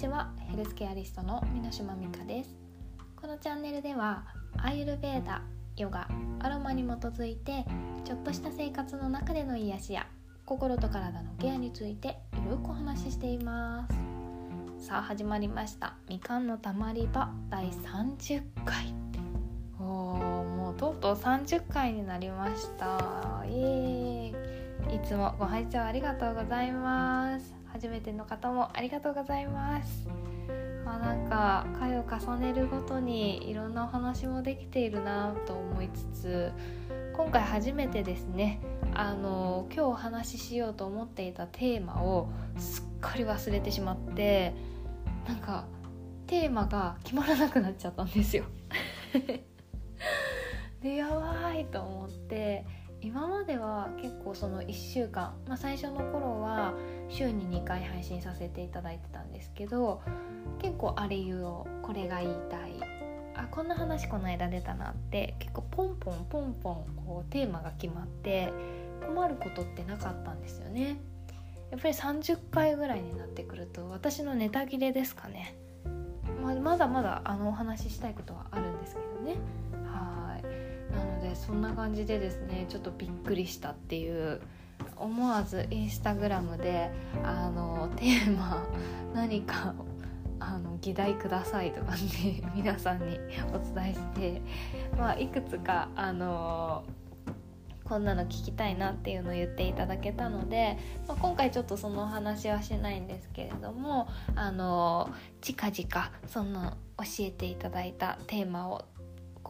ちは。ヘルスケアリストの箕島美香です。このチャンネルではアイルベーダヨガアロマに基づいてちょっとした生活の中での癒しや心と体のケアについてゆるくお話ししています。さあ始まりました。みかんのたまり場第30回。おーもうとうとう30回になりました。イエーイ。いつもご拝聴ありがとうございます。初めての方もありがとうございます。まあなんか回を重ねるごとにいろんなお話もできているなと思いつつ今回初めてですねあの今日お話ししようと思っていたテーマをすっかり忘れてしまってなんかテーマが決まらなくなっちゃったんですよ。でやばいと思って今までは結構その1週間、まあ、最初の頃は週に2回配信させていただいてたんですけど結構あれ言うをこれが言いたい。あこんな話この間出たなって結構ポンポンポンポンこうテーマが決まって困ることってなかったんですよね。やっぱり30回ぐらいになってくると私のネタ切れですかね。ままだまだあのお話ししたいことはあるんですけどね。はい。なのでそんな感じでですねちょっとびっくりしたっていう思わずインスタグラムであのテーマ何かあの議題くださいとかね 皆さんに お伝えして、まあ、いくつかあのこんなの聞きたいなっていうのを言っていただけたので、まあ、今回ちょっとそのお話はしないんですけれどもあの近々その教えていただいたテーマを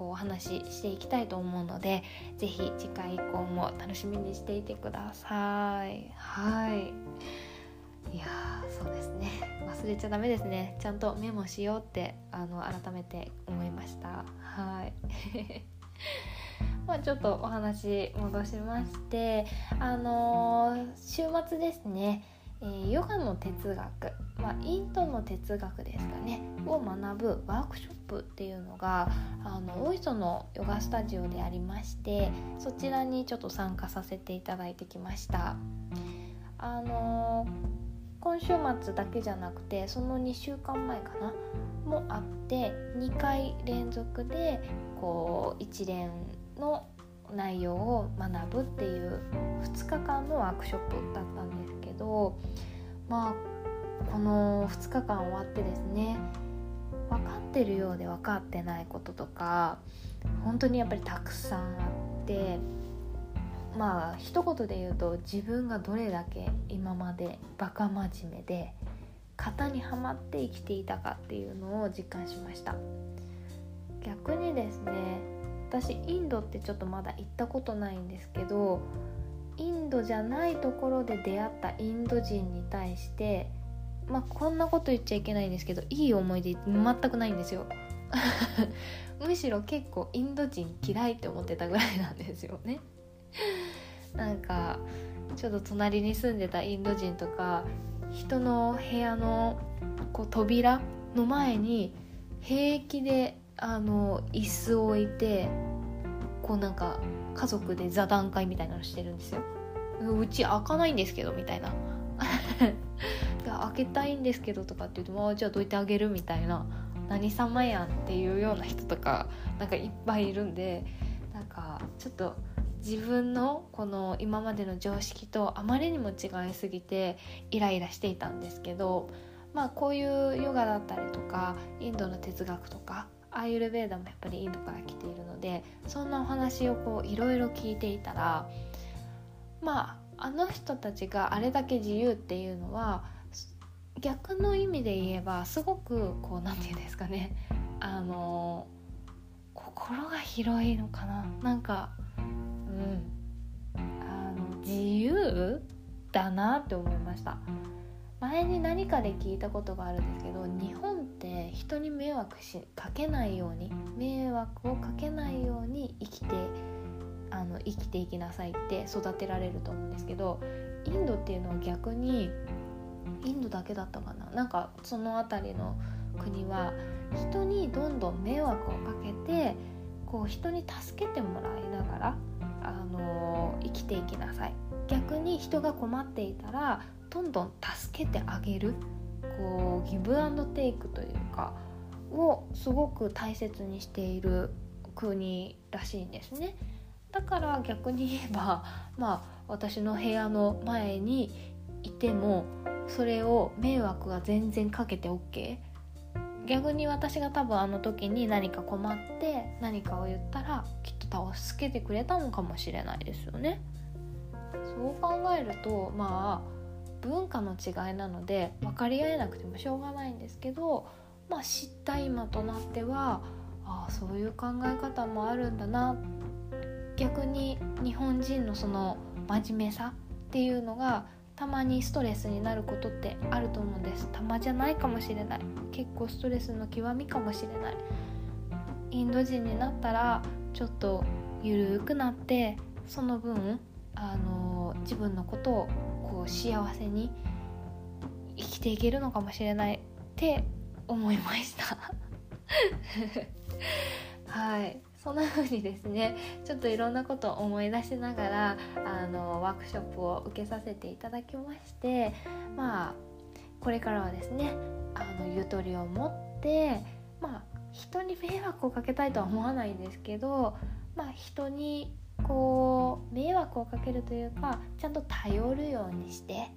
こうお話ししていきたいと思うので是非次回以降も楽しみにしていてください。はい。いやそうですね。忘れちゃダメですね。ちゃんとメモしようってあの改めて思いました。はい。まあちょっとお話戻しましてあのー、週末ですね、えー、ヨガの哲学、まあ、インドの哲学ですかねを学ぶワークショップっていうのがあの大磯のヨガスタジオでありましてそちらにちょっと参加させていただいてきました。あのー今週末だけじゃなくてその2週間前かなもあって2回連続でこう一連の内容を学ぶっていう2日間のワークショップだったんです。どまあこの2日間終わってですね分かってるようで分かってないこととか本当にやっぱりたくさんあってまあ一言で言うと自分がどれだけ今までバカ真面目で型にはまって生きていたかっていうのを実感しました。逆にですね私インドってちょっとまだ行ったことないんですけどインドじゃないところで出会ったインド人に対してまあこんなこと言っちゃいけないんですけどいい思い出全くないんですよ。むしろ結構インド人嫌いって思ってたぐらいなんですよね。なんかちょっと隣に住んでたインド人とか人の部屋のこう扉の前に平気であの椅子を置いてこうなんか家族で座談会みたいなのしてるんですよ。うち開かないんですけどみたいな。開けたいんですけどとかって言うと、まあ、じゃあどいてあげるみたいな。何様やんっていうような人とかなんかいっぱいいるんでなんかちょっと自分のこの今までの常識とあまりにも違いすぎてイライラしていたんですけどまあこういうヨガだったりとかインドの哲学とかアーユルベーダもやっぱりインドから来ているのでそんなお話をこういろいろ聞いていたらまああの人たちがあれだけ自由っていうのは逆の意味で言えばすごくこう何て言うんですかね。あの心が広いのかな。なんかうん。あの自由だなって思いました。前に何かで聞いたことがあるんですけど日本って人に迷惑しかけないように迷惑をかけないように生きてあの生きていきなさいって育てられると思うんですけどインドっていうのは逆にインドだけだったかな。なんかその辺りの国は人にどんどん迷惑をかけてこう人に助けてもらいながらあの生きていきなさい。逆に人が困っていたらどんどん助けてあげる。こうギブアンドテイクというかをすごく大切にしている国らしいんですね。だから逆に言えばまあ私の部屋の前にいてもそれを迷惑が全然かけて OK 逆に私が多分あの時に何か困って何かを言ったらきっと助けてくれたのかもしれないですよね。そう考えるとまあ文化の違いなので分かり合えなくてもしょうがないんですけど、まあ、知った今となってはああそういう考え方もあるんだな。逆に日本人のその真面目さっていうのがたまにストレスになることってあると思うんです。たまじゃないかもしれない。結構ストレスの極みかもしれない。インド人になったらちょっとゆるくなってその分あの自分のことをこう幸せに生きていけるのかもしれないって思いました。はい。そんな風にですねちょっといろんなことを思い出しながらあのワークショップを受けさせていただきましてまあこれからはですねあのゆとりを持ってまあ人に迷惑をかけたいとは思わないんですけどまあ人にこう迷惑をかけるというかちゃんと頼るようにして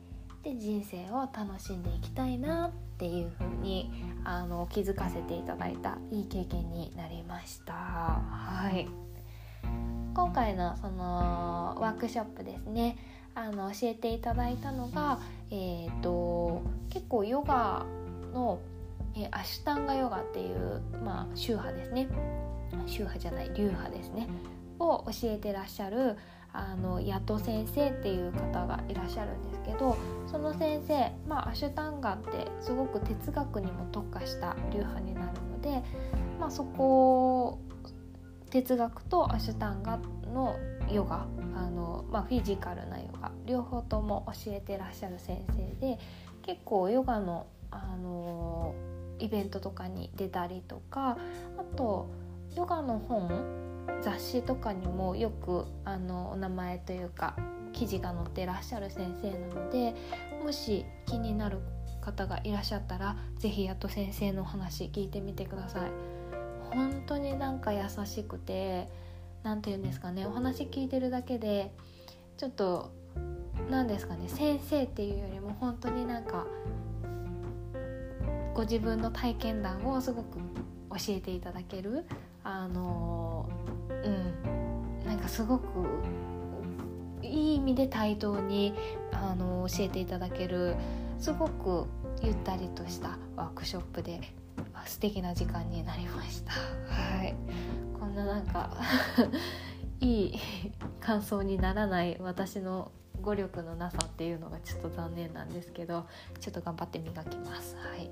で人生を楽しんでいきたいなっていう風にあに気づかせていただいたいい経験になりました。はい。今回のそのワークショップですね。あの教えていただいたのが、えーと、結構ヨガの、えアシュタンガヨガっていう、まあ、宗派ですね。宗派じゃない流派ですね。を教えてらっしゃるあのヤト先生っていう方がいらっしゃるんですけどその先生、まあ、アシュタンガってすごく哲学にも特化した流派になるので、まあ、そこ哲学とアシュタンガのヨガあの、まあ、フィジカルなヨガ両方とも教えてらっしゃる先生で結構ヨガの、あのイベントとかに出たりとかあとヨガの本雑誌とかにもよくあのお名前というか記事が載ってらっしゃる先生なのでもし気になる方がいらっしゃったら是非やっと先生のお話聞いてみてください。本当になんか優しくて何て言うんですかねお話聞いてるだけでちょっと何ですかね先生っていうよりも本当になんかご自分の体験談をすごく教えていただけるあのうんなんかすごくいい意味で対等にあの教えていただけるすごくゆったりとしたワークショップで素敵な時間になりました。はい、こんななんか いい感想にならない私の語力のなさっていうのがちょっと残念なんですけどちょっと頑張って磨きます。はい、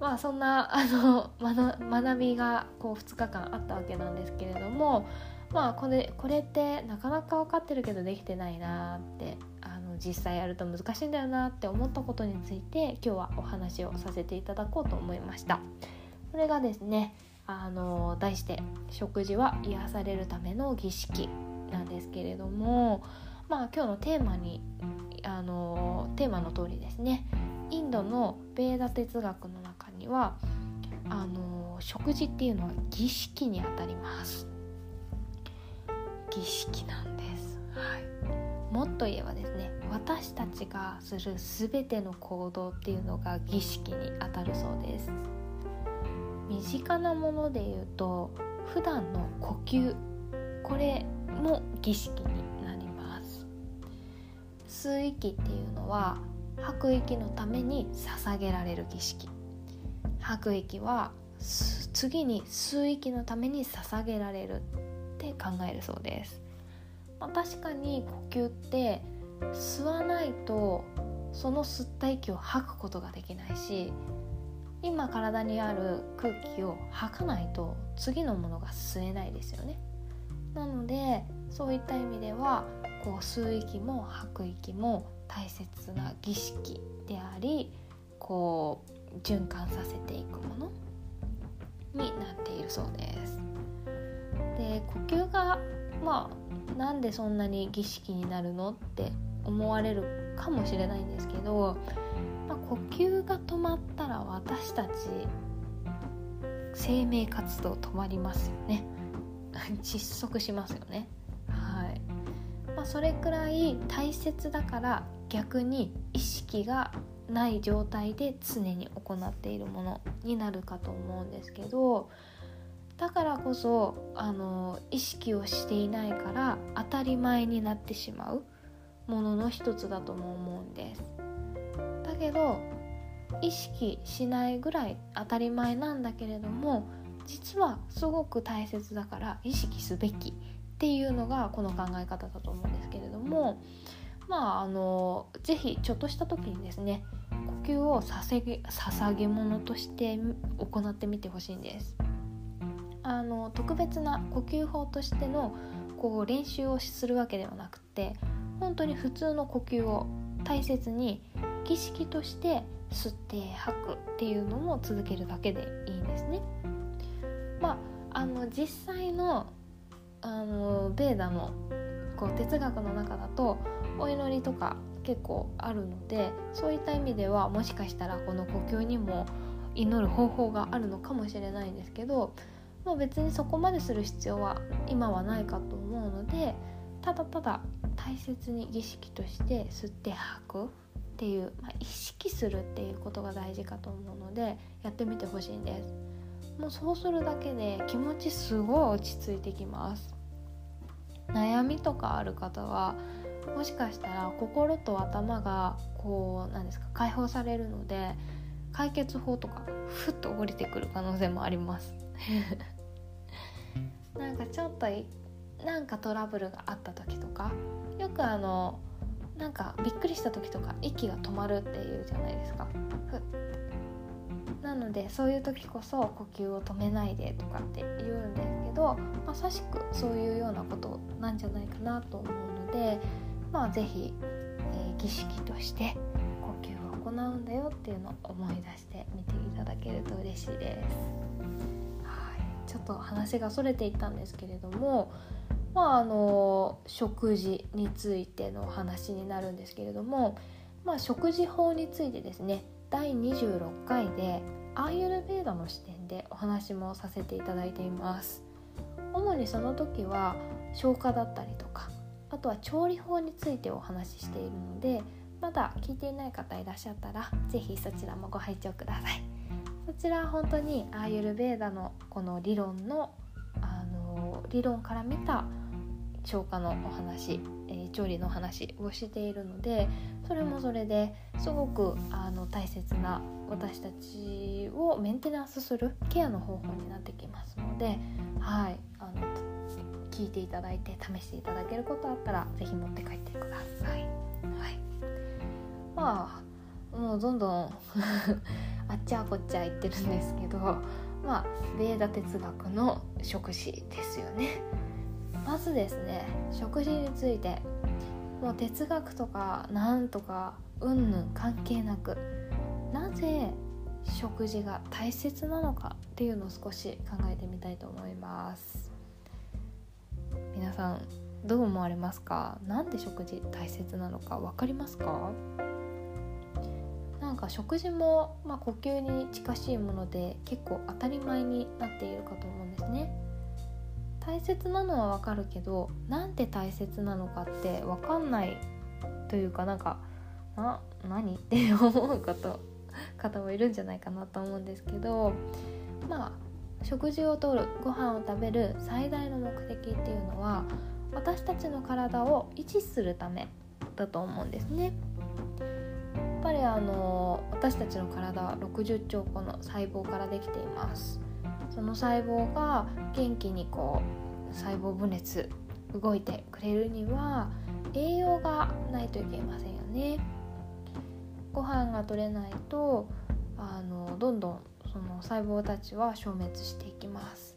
まあそんな あの学びがこう2日間あったわけなんですけれどもまあこれこれってなかなか分かってるけどできてないなってあの実際やると難しいんだよなって思ったことについて今日はお話をさせていただこうと思いました。それがですねあの題して「食事は癒されるための儀式」なんですけれどもまあ今日のテーマにあのテーマの通りですねインドのベーダ哲学のにはあの食事っていうのは儀式にあたります。儀式なんです、はい、もっと言えばですね私たちがする全ての行動っていうのが儀式にあたるそうです。身近なもので言うと普段の呼吸これも儀式になります。吸う息っていうのは吐く息のために捧げられる儀式。吐く息は次に吸う息のために捧げられるって考えるそうです、まあ、確かに呼吸って吸わないとその吸った息を吐くことができないし今体にある空気を吐かないと次のものが吸えないですよね。なのでそういった意味ではこう吸う息も吐く息も大切な儀式でありこう循環させていくものになっているそうです。で呼吸がまあなんでそんなに儀式になるのって思われるかもしれないんですけど、まあ、呼吸が止まったら私たち生命活動止まりますよね。窒息しますよね。はい、まあ、それくらい大切だから逆に意識がない状態で常に行っているものになるかと思うんですけどだからこそあの意識をしていないから当たり前になってしまうものの一つだとも思うんです。だけど意識しないぐらい当たり前なんだけれども実はすごく大切だから意識すべきっていうのがこの考え方だと思うんですけれどもまああの是非ちょっとした時にですね呼吸を捧げ捧げ物として行ってみてほしいんです。あの特別な呼吸法としてのこう練習をするわけではなくて本当に普通の呼吸を大切に儀式として吸って吐くっていうのも続けるだけでいいんですね。まあ、あの実際のあのベーダのこう哲学の中だとお祈りとか結構あるのでそういった意味ではもしかしたらこの呼吸にも祈る方法があるのかもしれないんですけど、まあ、別にそこまでする必要は今はないかと思うのでただただ大切に儀式として吸って吐くっていう、まあ、意識するっていうことが大事かと思うのでやってみてほしいんです。もうそうするだけで気持ちすごい落ち着いてきます。悩みとかある方はもしかしたら心と頭がこうなんですか解放されるので解決法とかふっと降りてくる可能性もあります。なんかちょっとなんかトラブルがあった時とかよくあのなんかびっくりした時とか息が止まるっていうじゃないですか。なのでそういう時こそ呼吸を止めないでとかって言うんですけどまさしくそういうようなことなんじゃないかなと思うのでまあ是非、えー、儀式として呼吸を行うんだよっていうのを思い出してみていただけると嬉しいです。はい、ちょっと話がそれていったんですけれどもまああの食事についての話になるんですけれども、まあ、食事法についてですね第26回でアーユルベーダの視点でお話もさせていただいています。主にその時は消化だったりとかあとは調理法についてお話ししているのでまだ聞いていない方いらっしゃったら是非そちらもご拝聴ください。そちらは本当にアーユルベーダのこの理論のあの理論から見た消化のお話、えー、調理の話をしているのでそれもそれですごくあの大切な私たちをメンテナンスするケアの方法になってきますので、はい、あの聞いていただいて試していただけることあったら是非持って帰ってください。はい、まあもうどんどん あっちゃこっちゃ言ってるんですけどまあベーダ哲学の食事ですよね。まずですね。食事について。もう哲学とかなんとかうんぬん関係なく。なぜ食事が大切なのかっていうのを少し考えてみたいと思います。皆さんどう思われますか？なんで食事大切なのか分かりますか？なんか食事も、まあ、呼吸に近しいもので結構当たり前になっているかと思うんですね。大切なのはわかるけどなんで大切なのかって分かんないというかなんかな何？って思うこと方もいるんじゃないかなと思うんですけどまあ食事をとるご飯を食べる最大の目的っていうのは私たちの体を維持するためだと思うんですね。やっぱりあの私たちの体は60兆個の細胞からできていますその細胞が元気にこう細胞分裂動いてくれるには栄養がないといけませんよね。ご飯が取れないとあのどんどんその細胞たちは消滅していきます。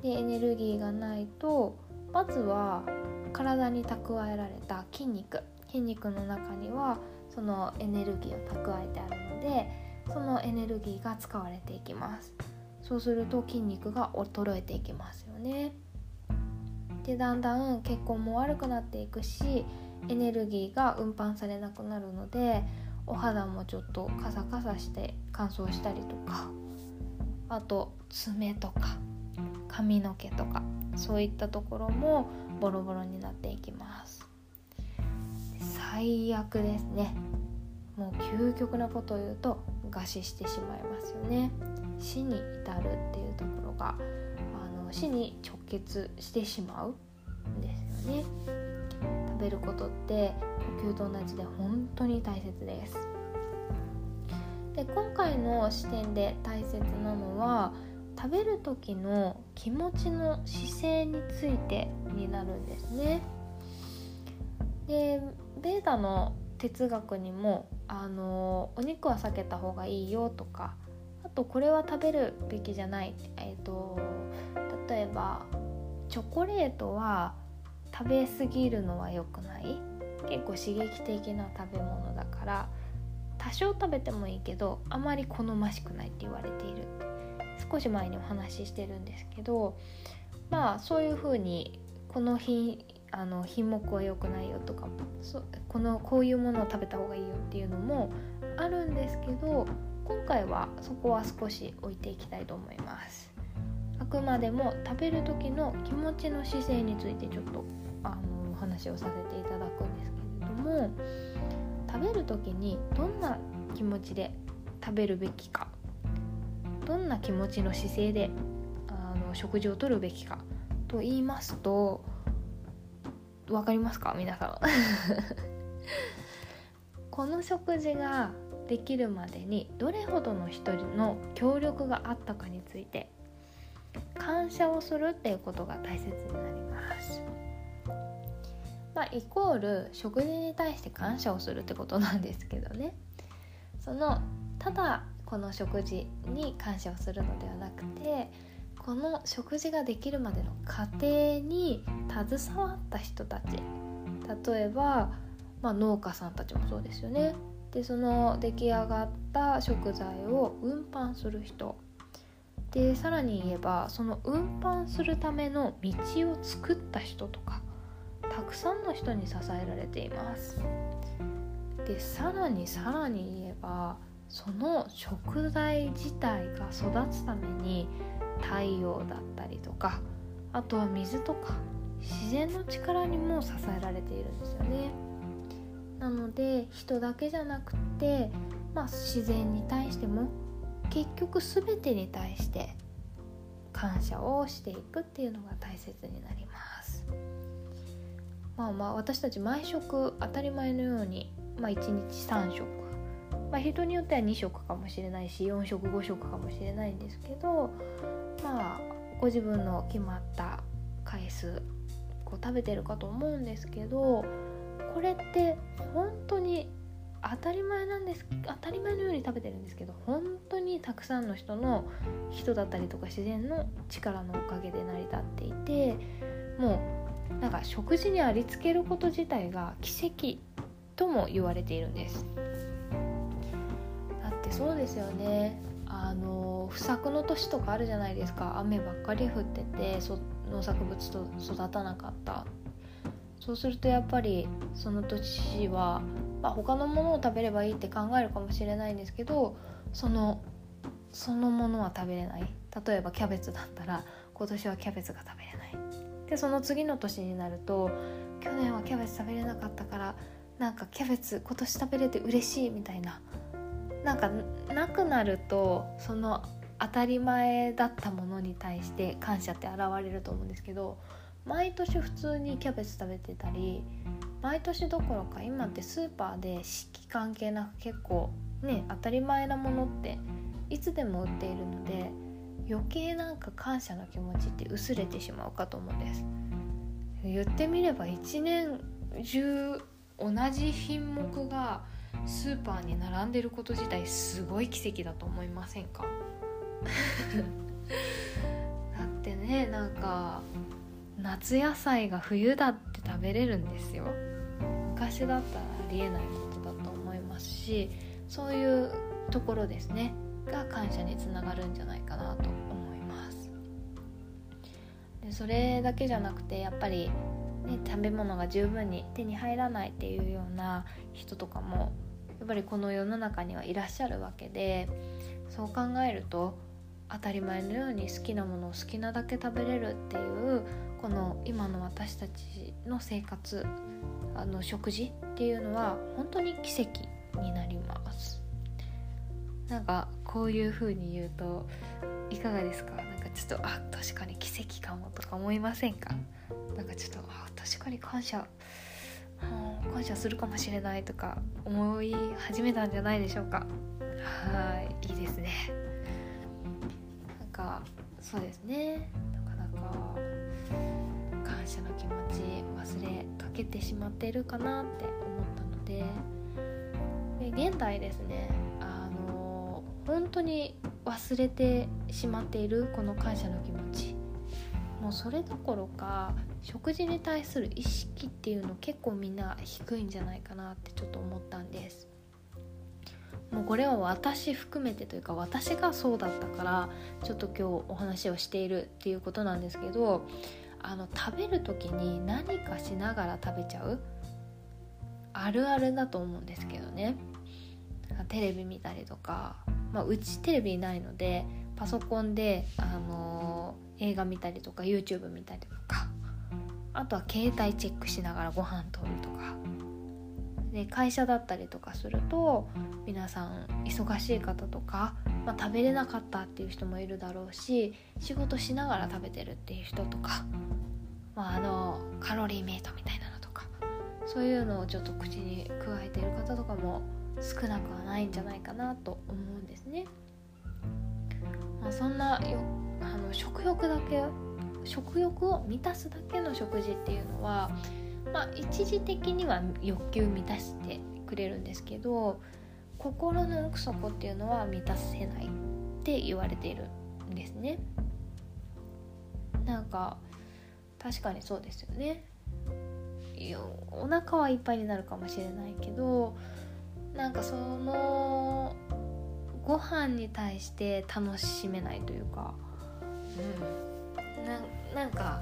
でエネルギーがないとまずは体に蓄えられた筋肉筋肉の中にはそのエネルギーを蓄えてあるのでそのエネルギーが使われていきます。そうすると筋肉が衰えていきますよね。でだんだん血行も悪くなっていくしエネルギーが運搬されなくなるのでお肌もちょっとカサカサして乾燥したりとかあと爪とか髪の毛とかそういったところもボロボロになっていきます。最悪ですね。もう究極なことを言うと餓死してしまいますよね。死に至るっていうところがあの死に直結してしまうんですよね食べることって呼吸と同じで本当に大切ですで今回の視点で大切なのは食べる時の気持ちの姿勢についてになるんですね。でベータの哲学にもあのお肉は避けた方がいいよとかとこれは食べるべきじゃない、えーと、例えばチョコレートは食べ過ぎるのは良くない。結構刺激的な食べ物だから多少食べてもいいけどあまり好ましくないって言われている。少し前にお話ししてるんですけどまあそういうふうにこの日あの品目は良くないよとかそこのこういうものを食べた方がいいよっていうのもあるんですけど今回はそこは少し置いていきたいと思います。あくまでも食べる時の気持ちの姿勢についてちょっとあのお話をさせていただくんですけれども食べる時にどんな気持ちで食べるべきか。どんな気持ちの姿勢であの食事をとるべきか。と言いますと分かりますか？皆さん。この食事ができるまでにどれほどの人の協力があったかについて感謝をするっていうことが大切になります。まあ、イコール食事に対して感謝をするってことなんですけどね。そのただこの食事に感謝をするのではなくてこの食事ができるまでの過程に携わった人たち。例えば、まあ、農家さんたちもそうですよね。でその出来上がった食材を運搬する人。でさらに言えばその運搬するための道を作った人とかたくさんの人に支えられています。でさらにさらに言えばその食材自体が育つために太陽だったりとかあとは水とか自然の力にも支えられているんですよね。なので人だけじゃなくて、まあ、自然に対しても結局全てに対して感謝をしていくっていうのが大切になります。まあまあ私たち毎食当たり前のように、まあ、1日3食。まあ、人によっては2食かもしれないし4食5食かもしれないんですけどまあご自分の決まった回数こう食べてるかと思うんですけどこれって本当に当たり前なんです当たり前のように食べてるんですけど本当にたくさんの人の人だったりとか自然の力のおかげで成り立っていてもうなんか食事にありつけること自体が奇跡とも言われているんです。だって。そうですよね。あの不作の年とかあるじゃないですか。雨ばっかり降ってて農作物と育たなかった。そうするとやっぱりその年は、まあ、他のものを食べればいいって考えるかもしれないんですけどそのそのものは食べれない。例えばキャベツだったら今年はキャベツが食べれない。でその次の年になると去年はキャベツ食べれなかったからなんかキャベツ今年食べれて嬉しいみたいな。なんかなくなるとその当たり前だったものに対して感謝って現れると思うんですけど毎年普通にキャベツ食べてたり毎年どころか今ってスーパーで四季関係なく結構ね当たり前なものっていつでも売っているので余計なんか感謝の気持ちって薄れてしまうかと思うんです。言ってみれば1年中同じ品目がスーパーに並んでること自体すごい奇跡だと思いませんか？だってねなんか夏野菜が冬だって食べれるんですよ。昔だったらありえないことだと思いますしそういうところですね。が感謝につながるんじゃないかなと思います。でそれだけじゃなくてやっぱり、ね、食べ物が十分に手に入らないっていうような人とかもやっぱりこの世の中にはいらっしゃるわけでそう考えると当たり前のように好きなものを好きなだけ食べれるっていうこの今の私たちの生活あの食事っていうのは本当に奇跡になります。なんかこういう風に言うといかがですか？なんかちょっとあ確かに奇跡かもとか思いませんか？なんかちょっとあ確かに感謝感謝するかもしれないとか思い始めたんじゃないでしょうか？はいいいですね。なんかそうですね。なかなか感謝の気持ち忘れかけてしまっているかなって思ったのでで現代ですねあの本当に忘れてしまっているこの感謝の気持ち。もうそれどころか食事に対する意識っていうの結構みんな低いんじゃないかなってちょっと思ったんです。もうこれは私含めてというか私がそうだったからちょっと今日お話をしているっていうことなんですけどあの食べる時に何かしながら食べちゃうあるあるだと思うんですけどね。テレビ見たりとか、まあ、うちテレビないのでパソコンで、あのー、映画見たりとか YouTube 見たりとかあとは携帯チェックしながらご飯取るとか。で会社だったりとかすると皆さん忙しい方とか、まあ、食べれなかったっていう人もいるだろうし仕事しながら食べてるっていう人とか、まあ、あのカロリーメイトみたいなのとかそういうのをちょっと口に加えている方とかも少なくはないんじゃないかなと思うんですね。まあ、そんなよあの食欲だけ食欲を満たすだけの食事っていうのは、まあ、一時的には欲求満たしてくれるんですけど心の奥底っていうのは満たせないって言われているんですね。なんか確かにそうですよね。お腹はいっぱいになるかもしれないけどなんかそのご飯に対して楽しめないというか、うん、なんか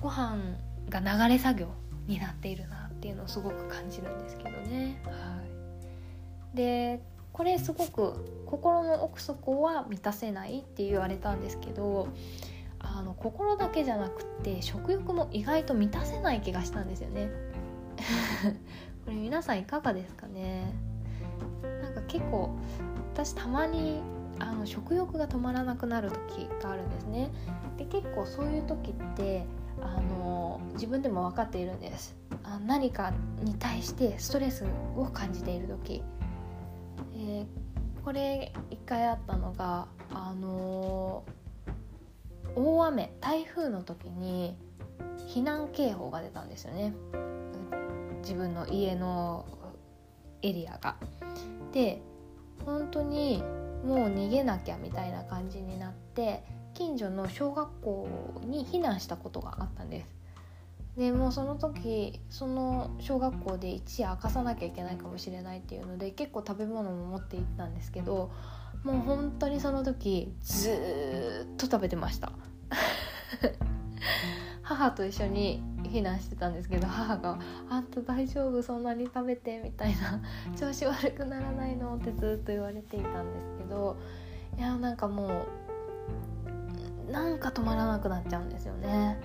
ご飯が流れ作業になっているなっていうのをすごく感じるんですけどね。はい、でこれすごく心の奥底は満たせないって言われたんですけどあの心だけじゃなくて食欲も意外と満たせない気がしたんですよね。これ皆さんいかがですかね？なんか結構私たまにあの食欲が止まらなくなる時があるんですねで結構そういう時ってあの自分でも分かっているんです。あ何かに対してストレスを感じている時、えー、これ一回あったのがあの大雨台風の時に避難警報が出たんですよね。自分の家のエリアが。で本当にもう逃げなきゃみたいな感じになって近所の小学校に避難したことがあったんです。でもうその時その小学校で一夜明かさなきゃいけないかもしれないっていうので結構食べ物も持って行ったんですけどもう本当にその時ずっと食べてました 母と一緒に避難してたんですけど母が「あんた大丈夫？そんなに食べて」みたいな「調子悪くならないの?」ってずっと言われていたんですけどいやなんかもうなんか止まらなくなっちゃうんですよね。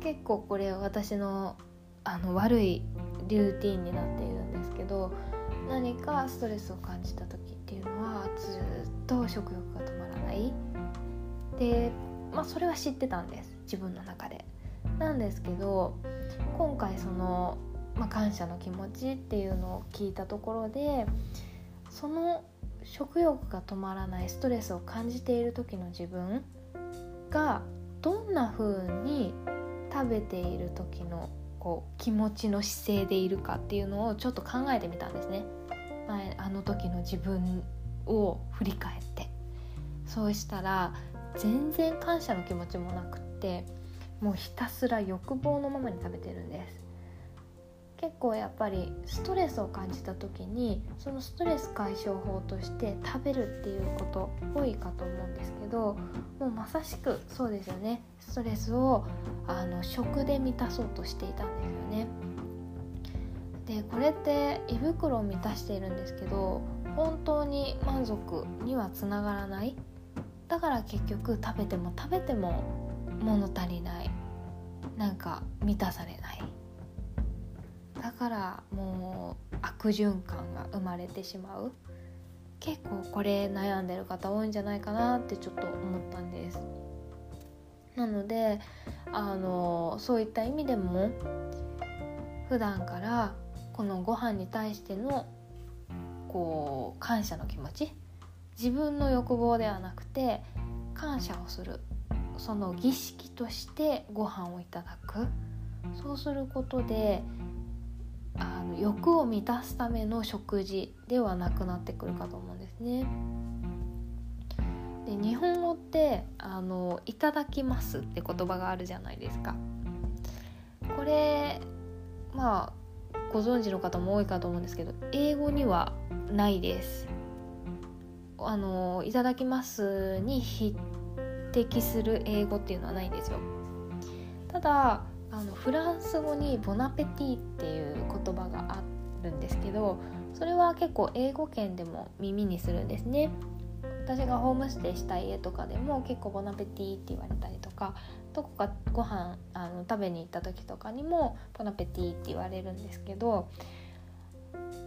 結構これ私のあの悪いルーティンになっているんですけど何かストレスを感じた時っていうのはずっと食欲が止まらない。でまあそれは知ってたんです。自分の中で。なんですけど今回その、まあ、感謝の気持ちっていうのを聞いたところでその食欲が止まらないストレスを感じている時の自分がどんな風に食べている時のこう気持ちの姿勢でいるかっていうのをちょっと考えてみたんですね。前あの時の自分を振り返ってそうしたら全然感謝の気持ちもなくってもうひたすら欲望のままに食べてるんです結構やっぱりストレスを感じた時にそのストレス解消法として食べるっていうこと多いかと思うんですけどもうまさしくそうですよね。ストレスをあの食で満たそうとしていたんですよね。でこれって胃袋を満たしているんですけど本当に満足にはつながらない。だから結局食べても食べても物足りない。なんか満たされない。だからもう悪循環が生まれてしまう。結構これ悩んでる方多いんじゃないかなってちょっと思ったんです。なのであのそういった意味でも普段からこのご飯に対してのこう感謝の気持ち自分の欲望ではなくて感謝をするその儀式としてご飯をいただく。そうすることであの欲を満たすための食事ではなくなってくるかと思うんですね。で日本語ってあの「いただきます」って言葉があるじゃないですか。これまあご存知の方も多いかと思うんですけど英語にはないです。あのいただきますに匹敵する英語っていうのはないんですよ。ただあのフランス語にボナペティっていう言葉があるんですけどそれは結構英語圏でも耳にするんですね。私がホームステイした家とかでも結構ボナペティって言われたりとかどこかご飯あの食べに行った時とかにもボナペティって言われるんですけど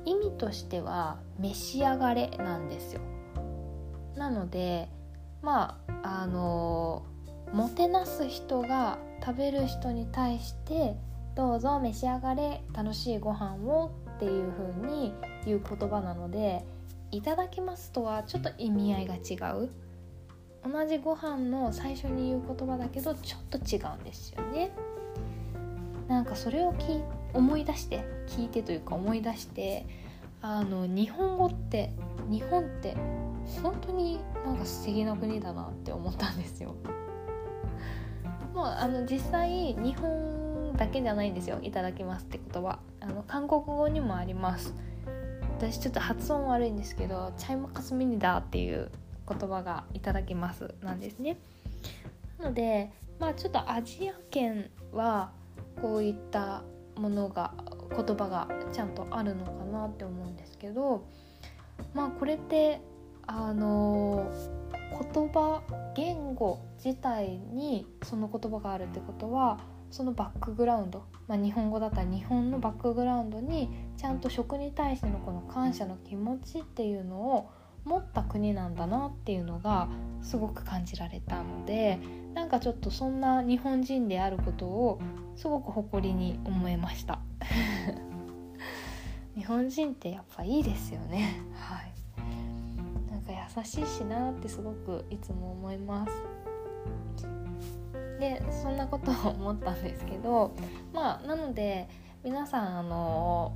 意味としては召し上がれなんですよ。なのでまああのもてなす人が食べる人に対してどうぞ召し上がれ楽しいご飯をっていう風に言う言葉なのでいただきますとはちょっと意味合いが違う。同じご飯の最初に言う言葉だけどちょっと違うんですよね。なんかそれをき思い出して聞いてというか思い出してあの日本語って日本って本当になんか素敵な国だなって思ったんですよ。もうあの実際日本だけじゃないんですよ「いただきます」って言葉。あの韓国語にもあります。私ちょっと発音悪いんですけど「チャイマカスミニダ」っていう言葉が「いただきます」なんですね。なのでまあちょっとアジア圏はこういったものが言葉がちゃんとあるのかなって思うんですけどまあこれってあの言葉言語自体にその言葉があるってことはそのバックグラウンド、まあ、日本語だったら日本のバックグラウンドにちゃんと食に対してのこの感謝の気持ちっていうのを持った国なんだなっていうのがすごく感じられたのでなんかちょっとそんな日本人であることをすごく誇りに思いました。日本人ってやっぱいいですよね。はい。優しいしなってすごくいつも思います。でそんなことを思ったんですけどまあなので皆さんあの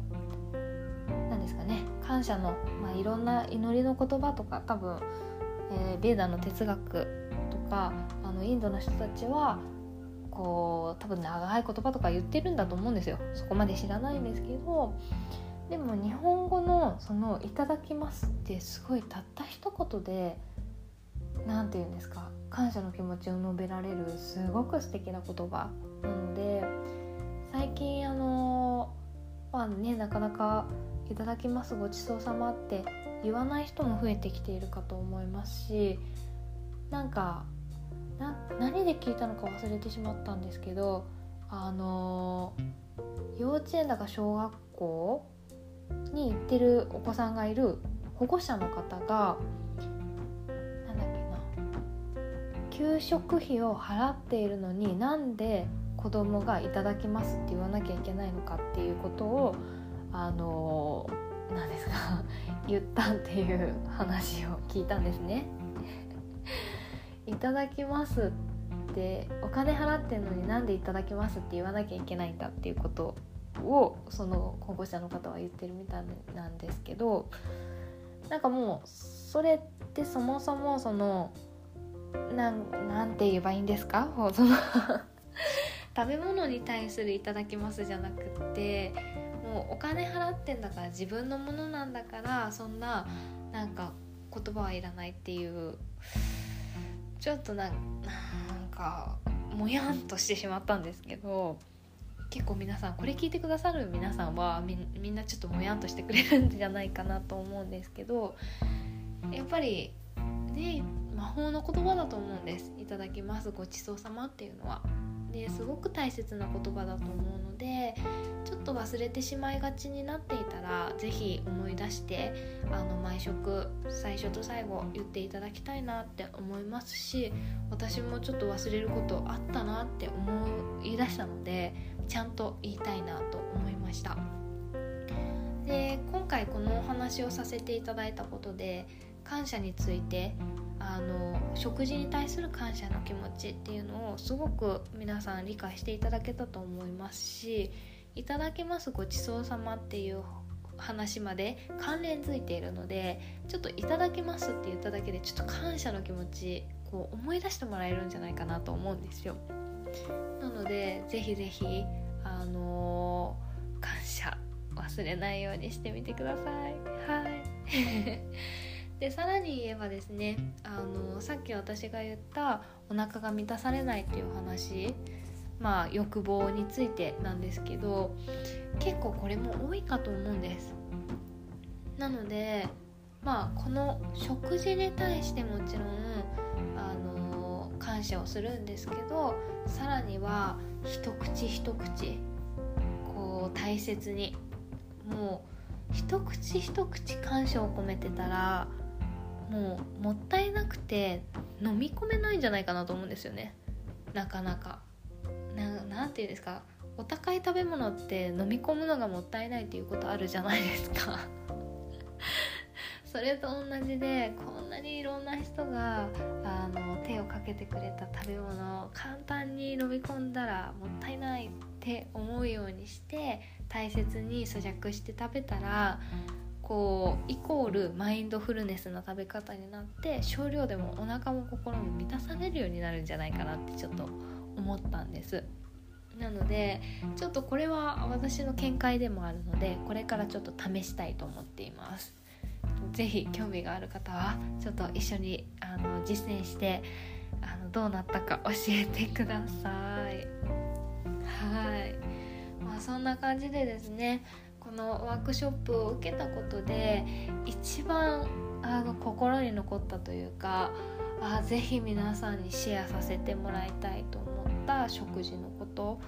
何ですかね感謝の、まあ、いろんな祈りの言葉とか多分、えー、ベーダの哲学とかあのインドの人たちはこう多分長い言葉とか言ってるんだと思うんですよ。そこまで知らないんですけどでも日本語のその「いただきます」ってすごいたった一言で何て言うんですか感謝の気持ちを述べられるすごく素敵な言葉なので最近あのまあねなかなか「いただきますごちそうさま」って言わない人も増えてきているかと思いますしなんかな何で聞いたのか忘れてしまったんですけどあの幼稚園だか小学校に行ってるお子さんがいる保護者の方がなんだっけな給食費を払っているのになんで子供が「いただきます」って言わなきゃいけないのかっていうことをあの何ですか 言ったっていう話を聞いたんですね。いただきますってお金払ってるのになんでいただきますって言わなきゃいけないんだっていうことをその保護者の方は言ってるみたいなんですけどなんかもうそれってそもそもそのなんなんて言えばいいんですか？その 食べ物に対する「いただきます」じゃなくってもうお金払ってんだから自分のものなんだからそんななんか言葉はいらないっていうちょっとなんかもやんとしてしまったんですけど結構皆さんこれ聞いてくださる皆さんはみみんなちょっともやんとしてくれるんじゃないかなと思うんですけどやっぱりね魔法の言葉だと思うんです。いただきます。ごちそうさまっていうのは。ですごく大切な言葉だと思うのでちょっと忘れてしまいがちになっていたら是非思い出してあの毎食最初と最後言っていただきたいなって思いますし私もちょっと忘れることあったなって思い出したのでちゃんと言いたいなと思いました。で今回このお話をさせていただいたことで感謝についてあの食事に対する感謝の気持ちっていうのをすごく皆さん理解していただけたと思いますしいただきますごちそうさまっていう話まで関連づいているのでちょっといただきますって言っただけでちょっと感謝の気持ちこう思い出してもらえるんじゃないかなと思うんですよ。なのでぜひぜひあのー、感謝忘れないようにしてみてください。はい。でさらに言えばですねあのさっき私が言ったお腹が満たされないっていう話まあ欲望についてなんですけど結構これも多いかと思うんです。なのでまあこの食事に対してもちろん感謝をするんですけどさらには一口一口こう大切にもう一口一口感謝を込めてたらもうもったいなくて飲み込めないんじゃないかなと思うんですよね。なかなか。何て言うんですかお高い食べ物って飲み込むのがもったいないっていうことあるじゃないですか。それと同じでこんなにいろんな人があの手をかけてくれた食べ物を簡単に飲み込んだらもったいないって思うようにして大切に咀嚼して食べたらこうイコールマインドフルネスな食べ方になって少量でもお腹も心も満たされるようになるんじゃないかなってちょっと思ったんです。なのでちょっとこれは私の見解でもあるのでこれからちょっと試したいと思っています。是非興味がある方はちょっと一緒にあの実践してあのどうなったか教えてください。はい。まあそんな感じでですねこのワークショップを受けたことで一番あの心に残ったというかあぜひ皆さんにシェアさせてもらいたいと思った食事のこと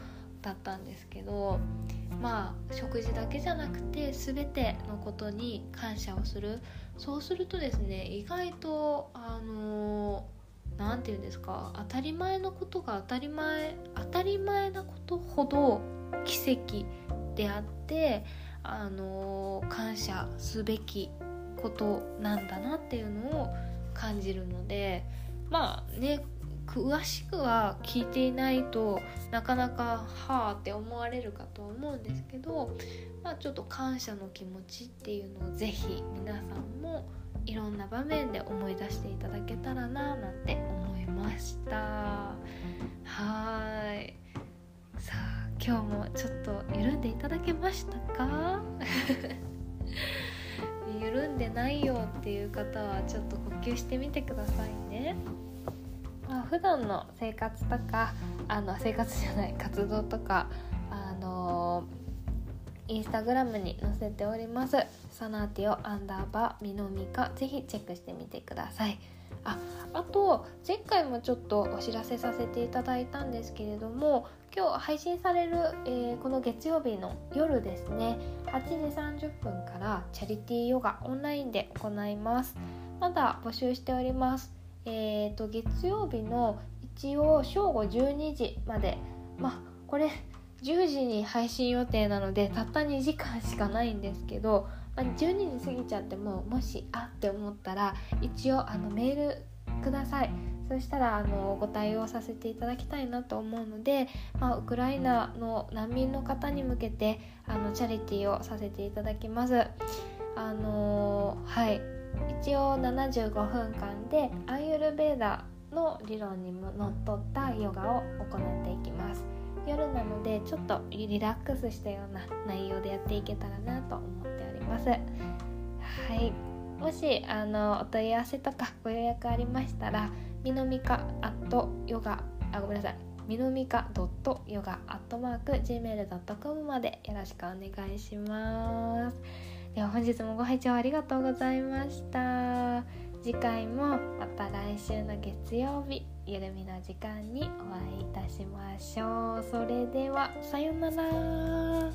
だったんですけどまあ食事だけじゃなくて全てのことに感謝をする。そうするとですね意外とあの何て言うんですか当たり前のことが当たり前当たり前なことほど奇跡であってあの感謝すべきことなんだなっていうのを感じるのでまあね詳しくは聞いていないとなかなかはあって思われるかと思うんですけど、まあ、ちょっと感謝の気持ちっていうのを是非皆さんもいろんな場面で思い出していただけたらななんて思いました。はい。さあ今日もちょっと緩んでいただけましたか？緩んでないよっていう方はちょっと呼吸してみてくださいね。まあ、普段の生活とかあの生活じゃない活動とかあの、インスタグラムに載せております。サナーティオアンダーバーミノミカぜひチェックしてみてください。ああと前回もちょっとお知らせさせていただいたんですけれども今日配信される、えー、この月曜日の夜ですね8時30分からチャリティーヨガオンラインで行います。まだ募集しております。えーと、月曜日の一応正午12時まで。まあこれ10時に配信予定なのでたった2時間しかないんですけどまあ、12時過ぎちゃってももしあって思ったら一応あのメールください。そしたらあのご対応させていただきたいなと思うので、まあ、ウクライナの難民の方に向けてあのチャリティーをさせていただきます。あのはい。一応75分間でアイユルベーダの理論にのっとったヨガを行っていきます。夜なのでちょっとリラックスしたような内容でやっていけたらなと思っております。はい。もしあのお問い合わせとかご予約ありましたらみのみかアットヨガあごめんなさい。みのみかドットヨガアットマーク gmail.com までよろしくお願いします。では本日もご拝聴ありがとうございました。次回もまた来週の月曜日ゆるみの時間にお会いいたしましょう。それではさようなら。